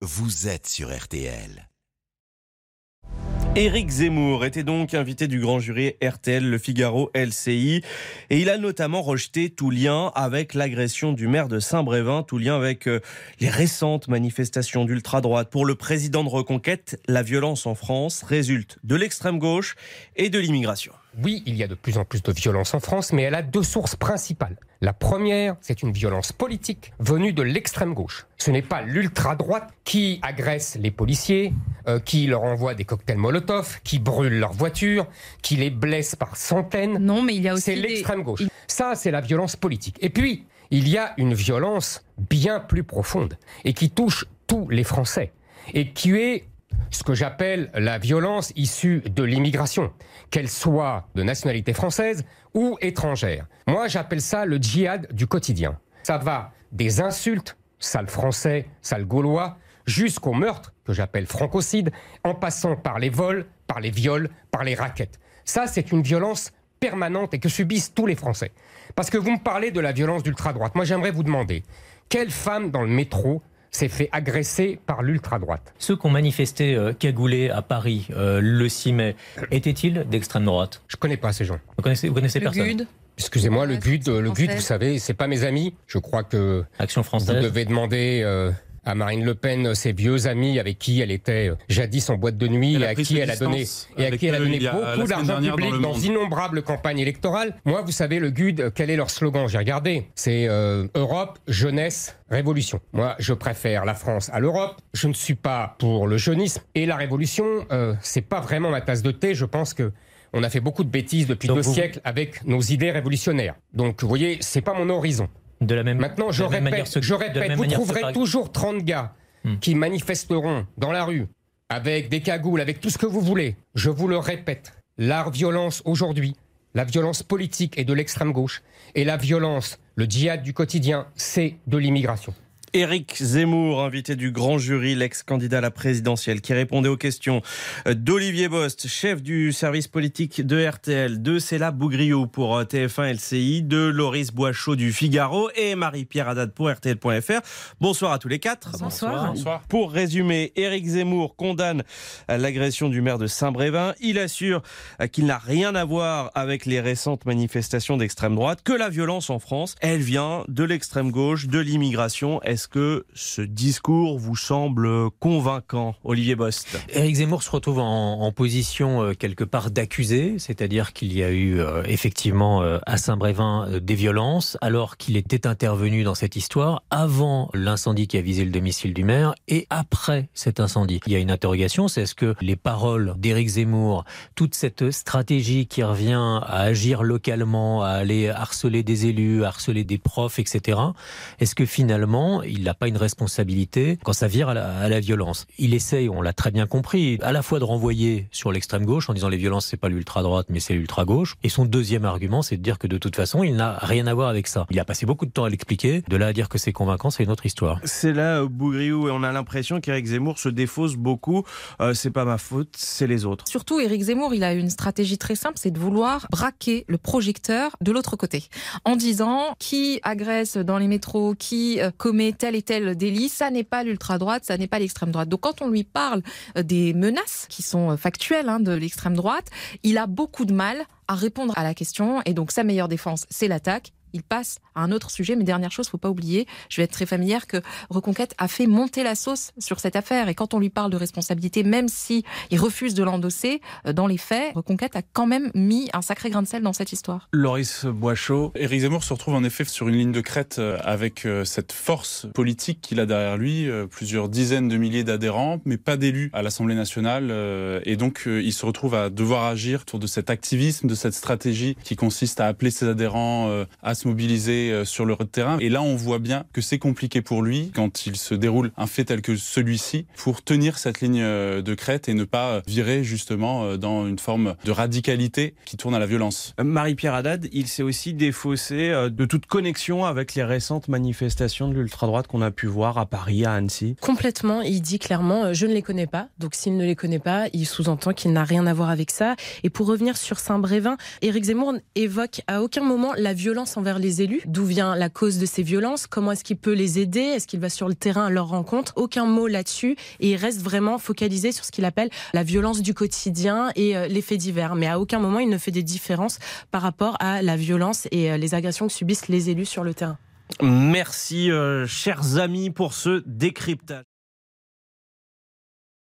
vous êtes sur RTL. Éric Zemmour était donc invité du grand jury RTL Le Figaro LCI et il a notamment rejeté tout lien avec l'agression du maire de Saint-Brévin, tout lien avec euh, les récentes manifestations d'ultra-droite. Pour le président de Reconquête, la violence en France résulte de l'extrême gauche et de l'immigration. Oui, il y a de plus en plus de violence en France, mais elle a deux sources principales. La première, c'est une violence politique venue de l'extrême gauche. Ce n'est pas l'ultra-droite qui agresse les policiers, euh, qui leur envoie des cocktails Molotov, qui brûle leurs voitures, qui les blesse par centaines. Non, mais il y a aussi. C'est l'extrême gauche. Ça, c'est la violence politique. Et puis, il y a une violence bien plus profonde et qui touche tous les Français et qui est ce que j'appelle la violence issue de l'immigration, qu'elle soit de nationalité française ou étrangère. Moi, j'appelle ça le djihad du quotidien. Ça va des insultes, sale français, sale gaulois, jusqu'au meurtre, que j'appelle francocide, en passant par les vols, par les viols, par les raquettes. Ça, c'est une violence permanente et que subissent tous les Français. Parce que vous me parlez de la violence d'ultra-droite. Moi, j'aimerais vous demander, quelle femme dans le métro s'est fait agresser par l'ultra-droite. Ceux qui ont manifesté euh, cagoulés à Paris euh, le 6 mai, étaient-ils d'extrême droite? Je connais pas ces gens. Vous connaissez, vous connaissez Le personne? GUD Excusez-moi, le GUD, le GUD, vous savez, c'est pas mes amis. Je crois que Action vous française. devez demander euh, à Marine Le Pen ses vieux amis avec qui elle était euh, jadis en boîte de nuit Elle et a à qui elle a donné distances et à avec qui elle a eux donné il y a- la beaucoup d'argent dans public dans, Monde. d'innombrables campagnes électorales. Moi, vous savez, le GUD, euh, quel est leur slogan? J'ai regardé. C'est euh, Europe, jeunesse, révolution. Moi, je préfère la France à l'Europe. Je ne suis pas pour le jeunisme et la révolution. Euh, c'est pas vraiment ma tasse de thé. Je pense que on a fait beaucoup de bêtises depuis Donc deux vous- siècles avec nos idées révolutionnaires. Donc, vous voyez, c'est pas mon horizon. De la même, Maintenant, je manière, répète, je répète, vous trouverez par- toujours 30 gars Hmm. qui manifesteront dans la rue avec des cagoules, avec tout ce que vous voulez. Je vous le répète, la violence aujourd'hui, la violence politique est de l'extrême gauche et la violence, le djihad du quotidien, c'est de l'immigration. Éric Zemmour, invité du grand jury, l'ex-candidat à la présidentielle, qui répondait aux questions d'Olivier Bost, chef du service politique de RTL, de Céla Bougriou pour TF1 LCI, de Loris Boichot du Figaro et Marie-Pierre Haddad pour RTL.fr. Bonsoir à tous les quatre. Bonsoir. Bonsoir. Pour résumer, Éric Zemmour condamne l'agression du maire de Saint-Brévin. Il assure qu'il n'a rien à voir avec les récentes manifestations d'extrême droite, que la violence en France, elle vient de l'extrême gauche, de l'immigration. Est-ce que ce discours vous semble convaincant, Olivier Bost Éric Zemmour se retrouve en, en position euh, quelque part d'accusé, c'est-à-dire qu'il y a eu euh, effectivement euh, à Saint-Brévin euh, des violences, alors qu'il était intervenu dans cette histoire avant l'incendie qui a visé le domicile du maire et après cet incendie. Il y a une interrogation, c'est est-ce que les paroles d'Éric Zemmour, toute cette stratégie qui revient à agir localement, à aller harceler des élus, harceler des profs, etc., est-ce que finalement il n'a pas une responsabilité quand ça vire à la, à la violence Il essaye, on l'a très bien compris, à la fois de renvoyer sur l'extrême gauche en disant les violences c'est pas l'ultra droite mais c'est l'ultra gauche. Et son deuxième argument c'est de dire que de toute façon il n'a rien à voir avec ça. Il a passé beaucoup de temps à l'expliquer. De là à dire que c'est convaincant, c'est une autre histoire. C'est là, Bougriou, et on a l'impression qu'Éric Zemmour se défausse beaucoup. Euh, c'est pas ma faute, c'est les autres. Surtout, Éric Zemmour, il a une stratégie très simple, c'est de vouloir braquer le projecteur de l'autre côté, en disant qui agresse dans les métros, qui euh, commet tel et tel délit, ça n'est pas l'ultra-droite, ça n'est pas l'extrême droite. Donc quand on lui parle euh, des menaces qui sont euh, factuelles hein, de l'extrême droite, il a beaucoup de mal à répondre à la question, et donc sa meilleure défense, c'est l'attaque. Il passe à un autre sujet, mais dernière chose, faut pas oublier, je vais être très familière que Reconquête a fait monter la sauce sur cette affaire. Et quand on lui parle de responsabilité, même si il refuse de l'endosser, euh, dans les faits, Reconquête a quand même mis un sacré grain de sel dans cette histoire. Loris Boichot, Éric Zemmour se retrouve en effet sur une ligne de crête euh, avec euh, cette force politique qu'il a derrière lui, plusieurs dizaines de milliers d'adhérents, mais pas d'élus à l'Assemblée nationale. Et donc, il se retrouve à devoir agir autour de cet activisme, de cette stratégie qui consiste à appeler ses adhérents à se mobiliser euh, sur le terrain. Et là, on voit bien que c'est compliqué pour lui quand il se déroule un fait tel que celui-ci pour tenir cette ligne euh, de crête et ne pas virer justement euh, dans une forme de radicalité qui tourne à la violence. Marie-Pierre Haddad, il s'est aussi défaussé euh, de toute connexion avec les récentes manifestations de l'ultra-droite qu'on a pu voir à Paris, à Annecy. Complètement, il dit clairement euh, je ne les connais pas. Donc s'il ne les connaît pas, il sous-entend qu'il n'a rien à voir avec ça. Et pour revenir sur Saint-Brévin, Éric Zemmour évoque à aucun moment la violence envers envers les élus. D'où vient la cause de ces violences? Comment est-ce qu'il peut les aider? Est-ce qu'il va sur le terrain à leur rencontre? Aucun mot là-dessus. Et il reste vraiment focalisé sur ce qu'il appelle la violence du quotidien et euh, les faits divers. Mais à aucun moment, il ne fait des différences par rapport à la violence et euh, les agressions que subissent les élus sur le terrain. Merci, euh, chers amis, pour ce décryptage.